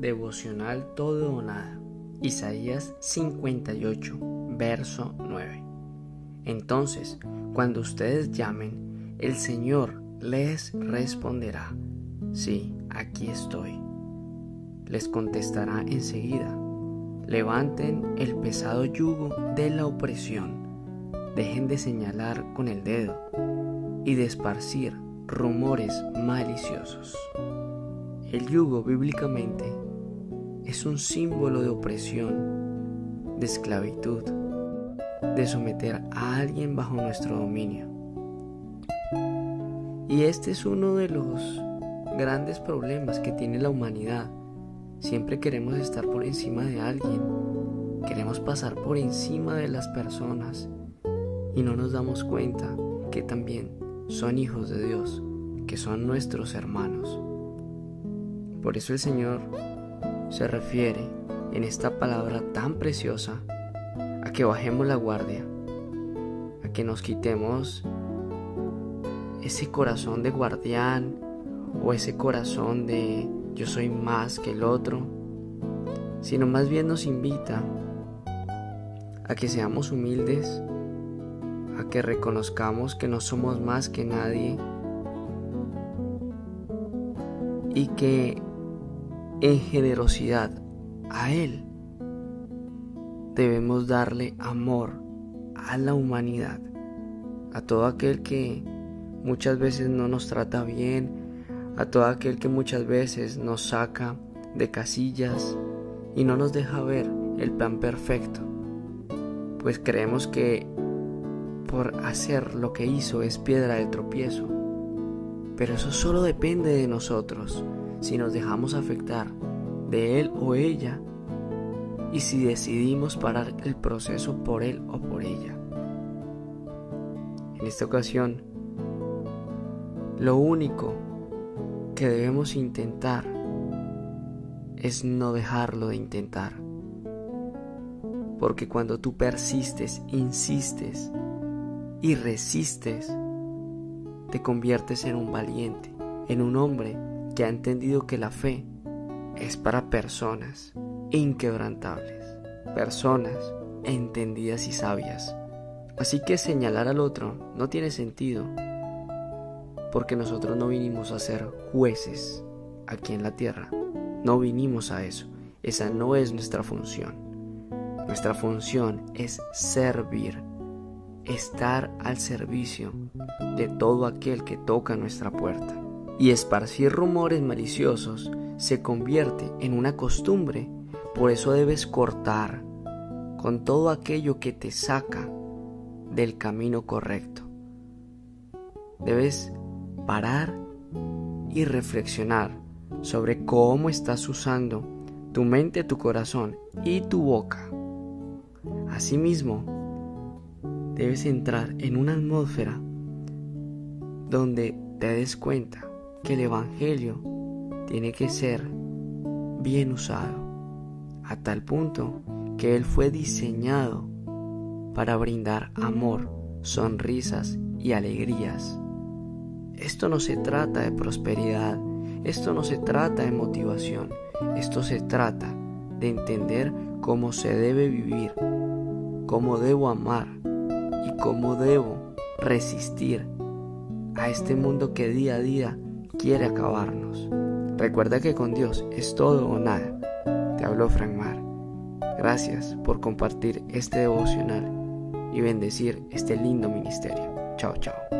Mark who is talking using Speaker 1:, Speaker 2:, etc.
Speaker 1: Devocional Todo o Nada. Isaías 58, verso 9. Entonces, cuando ustedes llamen, el Señor les responderá, sí, aquí estoy. Les contestará enseguida, levanten el pesado yugo de la opresión, dejen de señalar con el dedo y de esparcir rumores maliciosos. El yugo bíblicamente es un símbolo de opresión, de esclavitud, de someter a alguien bajo nuestro dominio. Y este es uno de los grandes problemas que tiene la humanidad. Siempre queremos estar por encima de alguien, queremos pasar por encima de las personas y no nos damos cuenta que también son hijos de Dios, que son nuestros hermanos. Por eso el Señor se refiere en esta palabra tan preciosa a que bajemos la guardia, a que nos quitemos ese corazón de guardián o ese corazón de yo soy más que el otro, sino más bien nos invita a que seamos humildes, a que reconozcamos que no somos más que nadie y que en generosidad a Él. Debemos darle amor a la humanidad, a todo aquel que muchas veces no nos trata bien, a todo aquel que muchas veces nos saca de casillas y no nos deja ver el plan perfecto, pues creemos que por hacer lo que hizo es piedra de tropiezo, pero eso solo depende de nosotros si nos dejamos afectar de él o ella y si decidimos parar el proceso por él o por ella. En esta ocasión, lo único que debemos intentar es no dejarlo de intentar. Porque cuando tú persistes, insistes y resistes, te conviertes en un valiente, en un hombre que ha entendido que la fe es para personas inquebrantables, personas entendidas y sabias. Así que señalar al otro no tiene sentido, porque nosotros no vinimos a ser jueces aquí en la tierra, no vinimos a eso, esa no es nuestra función. Nuestra función es servir, estar al servicio de todo aquel que toca nuestra puerta y esparcir rumores maliciosos se convierte en una costumbre. Por eso debes cortar con todo aquello que te saca del camino correcto. Debes parar y reflexionar sobre cómo estás usando tu mente, tu corazón y tu boca. Asimismo, debes entrar en una atmósfera donde te des cuenta que el Evangelio tiene que ser bien usado, a tal punto que Él fue diseñado para brindar amor, sonrisas y alegrías. Esto no se trata de prosperidad, esto no se trata de motivación, esto se trata de entender cómo se debe vivir, cómo debo amar y cómo debo resistir a este mundo que día a día quiere acabarnos. Recuerda que con Dios es todo o nada. Te habló Frank Mar. Gracias por compartir este devocional y bendecir este lindo ministerio. Chao, chao.